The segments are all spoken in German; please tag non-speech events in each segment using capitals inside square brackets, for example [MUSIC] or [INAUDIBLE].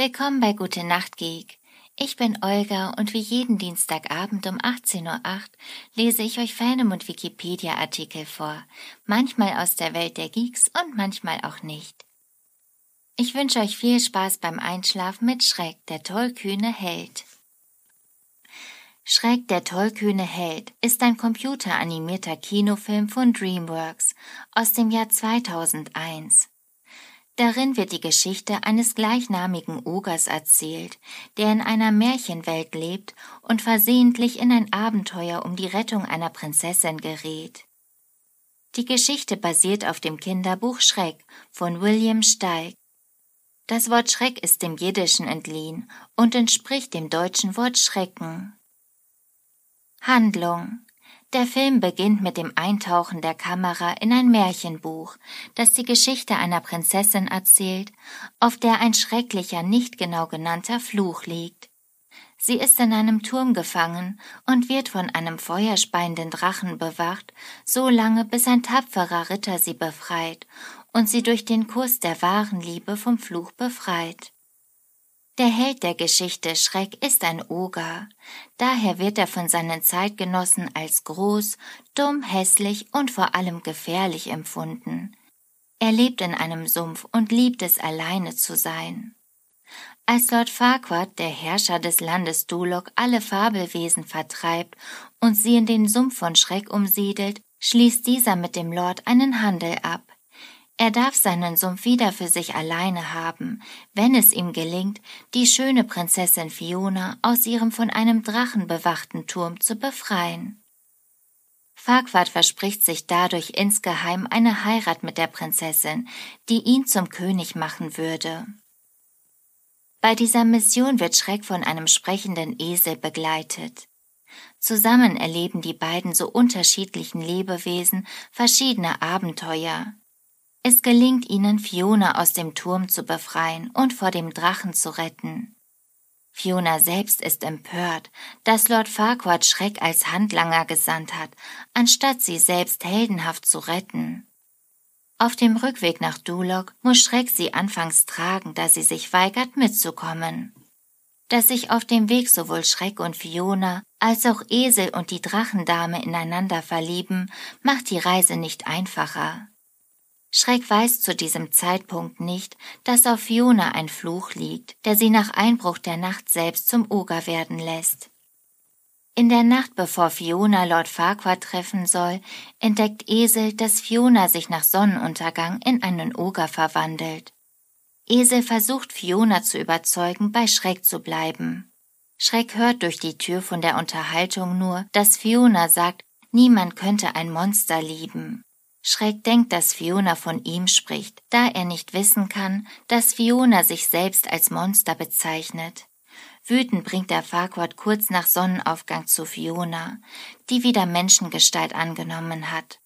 Willkommen bei Gute Nacht Geek. Ich bin Olga und wie jeden Dienstagabend um 18.08 Uhr lese ich euch Fanem und Wikipedia-Artikel vor, manchmal aus der Welt der Geeks und manchmal auch nicht. Ich wünsche euch viel Spaß beim Einschlafen mit Schreck, der tollkühne Held. Schreck, der tollkühne Held ist ein computeranimierter Kinofilm von DreamWorks aus dem Jahr 2001. Darin wird die Geschichte eines gleichnamigen Ogers erzählt, der in einer Märchenwelt lebt und versehentlich in ein Abenteuer um die Rettung einer Prinzessin gerät. Die Geschichte basiert auf dem Kinderbuch Schreck von William Steig. Das Wort Schreck ist dem Jiddischen entliehen und entspricht dem deutschen Wort Schrecken. Handlung der Film beginnt mit dem Eintauchen der Kamera in ein Märchenbuch, das die Geschichte einer Prinzessin erzählt, auf der ein schrecklicher, nicht genau genannter Fluch liegt. Sie ist in einem Turm gefangen und wird von einem feuerspeienden Drachen bewacht, so lange bis ein tapferer Ritter sie befreit und sie durch den Kuss der wahren Liebe vom Fluch befreit. Der Held der Geschichte Schreck ist ein Oger, daher wird er von seinen Zeitgenossen als groß, dumm, hässlich und vor allem gefährlich empfunden. Er lebt in einem Sumpf und liebt es alleine zu sein. Als Lord Farquaad, der Herrscher des Landes Dulok, alle Fabelwesen vertreibt und sie in den Sumpf von Schreck umsiedelt, schließt dieser mit dem Lord einen Handel ab. Er darf seinen Sumpf wieder für sich alleine haben, wenn es ihm gelingt, die schöne Prinzessin Fiona aus ihrem von einem Drachen bewachten Turm zu befreien. Farquaad verspricht sich dadurch insgeheim eine Heirat mit der Prinzessin, die ihn zum König machen würde. Bei dieser Mission wird Schreck von einem sprechenden Esel begleitet. Zusammen erleben die beiden so unterschiedlichen Lebewesen verschiedene Abenteuer. Es gelingt ihnen, Fiona aus dem Turm zu befreien und vor dem Drachen zu retten. Fiona selbst ist empört, dass Lord Farquaad Schreck als Handlanger gesandt hat, anstatt sie selbst heldenhaft zu retten. Auf dem Rückweg nach Duloc muss Schreck sie anfangs tragen, da sie sich weigert mitzukommen. Dass sich auf dem Weg sowohl Schreck und Fiona als auch Esel und die Drachendame ineinander verlieben, macht die Reise nicht einfacher. Schreck weiß zu diesem Zeitpunkt nicht, dass auf Fiona ein Fluch liegt, der sie nach Einbruch der Nacht selbst zum Oger werden lässt. In der Nacht, bevor Fiona Lord Farquaad treffen soll, entdeckt Esel, dass Fiona sich nach Sonnenuntergang in einen Oger verwandelt. Esel versucht Fiona zu überzeugen, bei Schreck zu bleiben. Schreck hört durch die Tür von der Unterhaltung nur, dass Fiona sagt, niemand könnte ein Monster lieben. Schreck denkt, dass Fiona von ihm spricht, da er nicht wissen kann, dass Fiona sich selbst als Monster bezeichnet. Wütend bringt er Farquaad kurz nach Sonnenaufgang zu Fiona, die wieder Menschengestalt angenommen hat.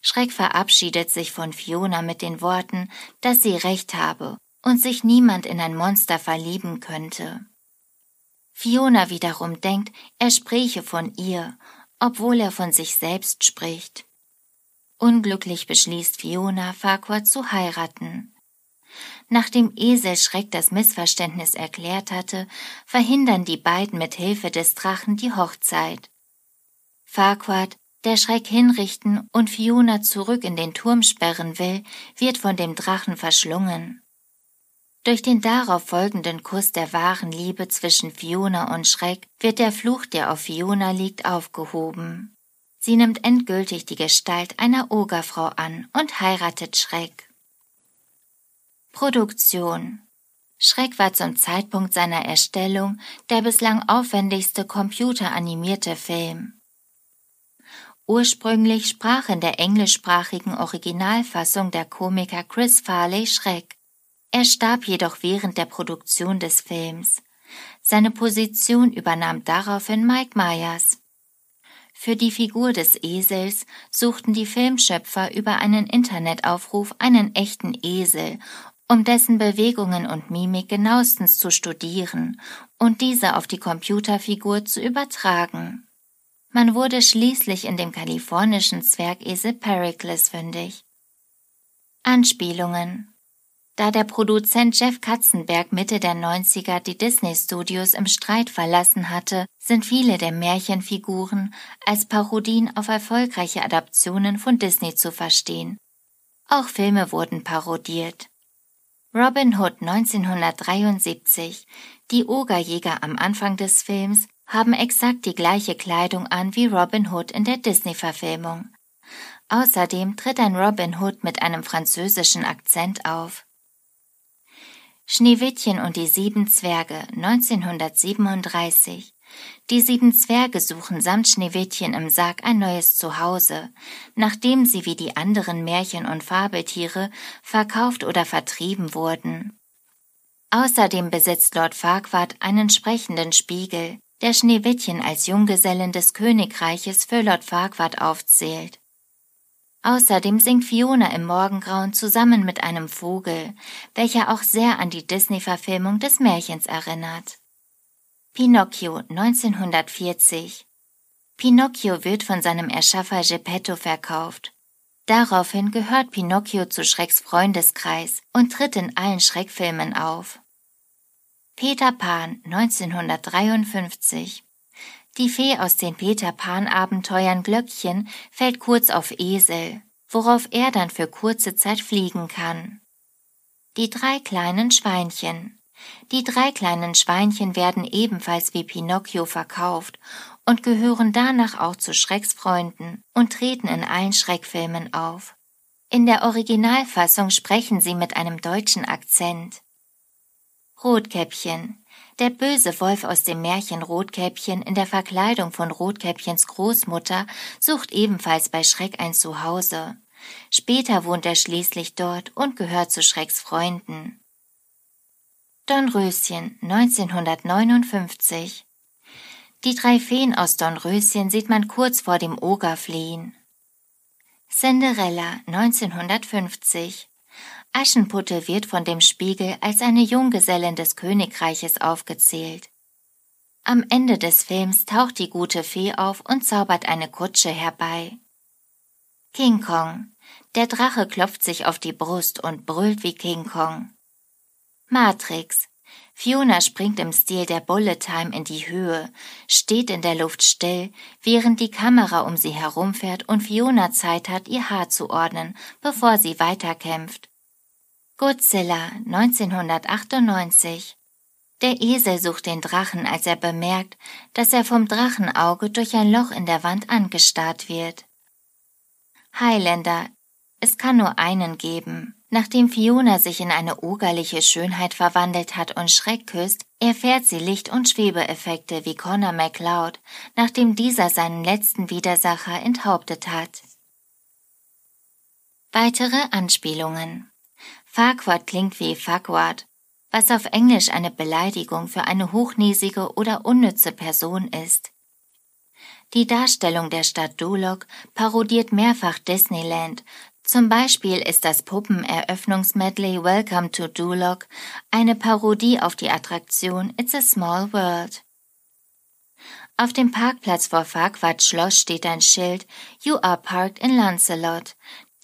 Schreck verabschiedet sich von Fiona mit den Worten, dass sie recht habe und sich niemand in ein Monster verlieben könnte. Fiona wiederum denkt, er spräche von ihr, obwohl er von sich selbst spricht. Unglücklich beschließt Fiona, Farquaad zu heiraten. Nachdem Esel Schreck das Missverständnis erklärt hatte, verhindern die beiden mit Hilfe des Drachen die Hochzeit. Farquaad, der Schreck hinrichten und Fiona zurück in den Turm sperren will, wird von dem Drachen verschlungen. Durch den darauf folgenden Kuss der wahren Liebe zwischen Fiona und Schreck wird der Fluch, der auf Fiona liegt, aufgehoben. Sie nimmt endgültig die Gestalt einer Ogerfrau an und heiratet Schreck. Produktion Schreck war zum Zeitpunkt seiner Erstellung der bislang aufwendigste computeranimierte Film. Ursprünglich sprach in der englischsprachigen Originalfassung der Komiker Chris Farley Schreck. Er starb jedoch während der Produktion des Films. Seine Position übernahm daraufhin Mike Myers. Für die Figur des Esels suchten die Filmschöpfer über einen Internetaufruf einen echten Esel, um dessen Bewegungen und Mimik genauestens zu studieren und diese auf die Computerfigur zu übertragen. Man wurde schließlich in dem kalifornischen Zwergesel Pericles fündig. Anspielungen Da der Produzent Jeff Katzenberg Mitte der 90er die Disney Studios im Streit verlassen hatte, sind viele der Märchenfiguren als Parodien auf erfolgreiche Adaptionen von Disney zu verstehen. Auch Filme wurden parodiert. Robin Hood 1973, die Ogerjäger am Anfang des Films, haben exakt die gleiche Kleidung an wie Robin Hood in der Disney-Verfilmung. Außerdem tritt ein Robin Hood mit einem französischen Akzent auf. Schneewittchen und die sieben Zwerge 1937 Die sieben Zwerge suchen samt Schneewittchen im Sarg ein neues Zuhause, nachdem sie wie die anderen Märchen- und Fabeltiere verkauft oder vertrieben wurden. Außerdem besitzt Lord Farquaad einen sprechenden Spiegel, der Schneewittchen als Junggesellen des Königreiches für Lord Farquaad aufzählt. Außerdem singt Fiona im Morgengrauen zusammen mit einem Vogel, welcher auch sehr an die Disney-Verfilmung des Märchens erinnert. Pinocchio 1940 Pinocchio wird von seinem Erschaffer Geppetto verkauft. Daraufhin gehört Pinocchio zu Schrecks Freundeskreis und tritt in allen Schreckfilmen auf. Peter Pan 1953 Die Fee aus den Peter Pan Abenteuern Glöckchen fällt kurz auf Esel, worauf er dann für kurze Zeit fliegen kann. Die drei kleinen Schweinchen Die drei kleinen Schweinchen werden ebenfalls wie Pinocchio verkauft und gehören danach auch zu Schrecks Freunden und treten in allen Schreckfilmen auf. In der Originalfassung sprechen sie mit einem deutschen Akzent. Rotkäppchen. Der böse Wolf aus dem Märchen Rotkäppchen in der Verkleidung von Rotkäppchens Großmutter sucht ebenfalls bei Schreck ein Zuhause. Später wohnt er schließlich dort und gehört zu Schrecks Freunden. Dornröschen 1959 Die drei Feen aus Dornröschen sieht man kurz vor dem Oger fliehen. Cinderella 1950 Aschenputtel wird von dem Spiegel als eine Junggesellin des Königreiches aufgezählt. Am Ende des Films taucht die gute Fee auf und zaubert eine Kutsche herbei. King Kong. Der Drache klopft sich auf die Brust und brüllt wie King Kong. Matrix. Fiona springt im Stil der Bullet Time in die Höhe, steht in der Luft still, während die Kamera um sie herumfährt und Fiona Zeit hat, ihr Haar zu ordnen, bevor sie weiterkämpft. Godzilla 1998 Der Esel sucht den Drachen, als er bemerkt, dass er vom Drachenauge durch ein Loch in der Wand angestarrt wird. Highlander Es kann nur einen geben. Nachdem Fiona sich in eine ogerliche Schönheit verwandelt hat und Schreck küsst, erfährt sie Licht- und Schwebeeffekte wie Connor MacLeod, nachdem dieser seinen letzten Widersacher enthauptet hat. Weitere Anspielungen Farquaad klingt wie Fuckward, was auf Englisch eine Beleidigung für eine hochnäsige oder unnütze Person ist. Die Darstellung der Stadt Duloc parodiert mehrfach Disneyland. Zum Beispiel ist das Puppeneröffnungsmedley Welcome to Duloc eine Parodie auf die Attraktion It's a Small World. Auf dem Parkplatz vor Farquaad Schloss steht ein Schild You are parked in Lancelot,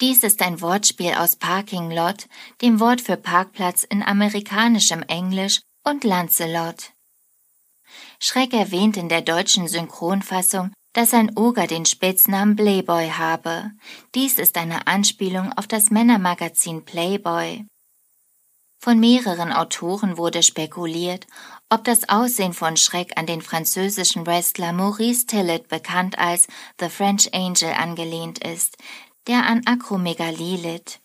dies ist ein Wortspiel aus Parking Lot, dem Wort für Parkplatz in amerikanischem Englisch, und Lancelot. Schreck erwähnt in der deutschen Synchronfassung, dass ein Oger den Spitznamen Playboy habe. Dies ist eine Anspielung auf das Männermagazin Playboy. Von mehreren Autoren wurde spekuliert, ob das Aussehen von Schreck an den französischen Wrestler Maurice Tillet, bekannt als The French Angel, angelehnt ist, der an Akromegalie litt.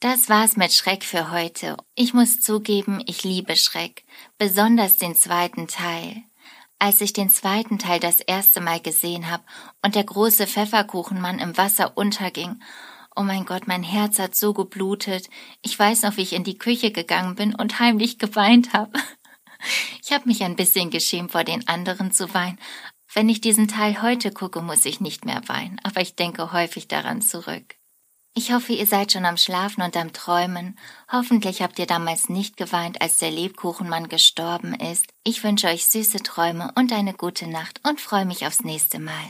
Das war's mit Schreck für heute. Ich muss zugeben, ich liebe Schreck, besonders den zweiten Teil. Als ich den zweiten Teil das erste Mal gesehen habe und der große Pfefferkuchenmann im Wasser unterging, oh mein Gott, mein Herz hat so geblutet. Ich weiß noch, wie ich in die Küche gegangen bin und heimlich geweint habe. [LAUGHS] Ich habe mich ein bisschen geschämt, vor den anderen zu weinen, wenn ich diesen Teil heute gucke, muss ich nicht mehr weinen, aber ich denke häufig daran zurück. Ich hoffe, ihr seid schon am Schlafen und am Träumen. Hoffentlich habt ihr damals nicht geweint, als der Lebkuchenmann gestorben ist. Ich wünsche euch süße Träume und eine gute Nacht und freue mich aufs nächste Mal.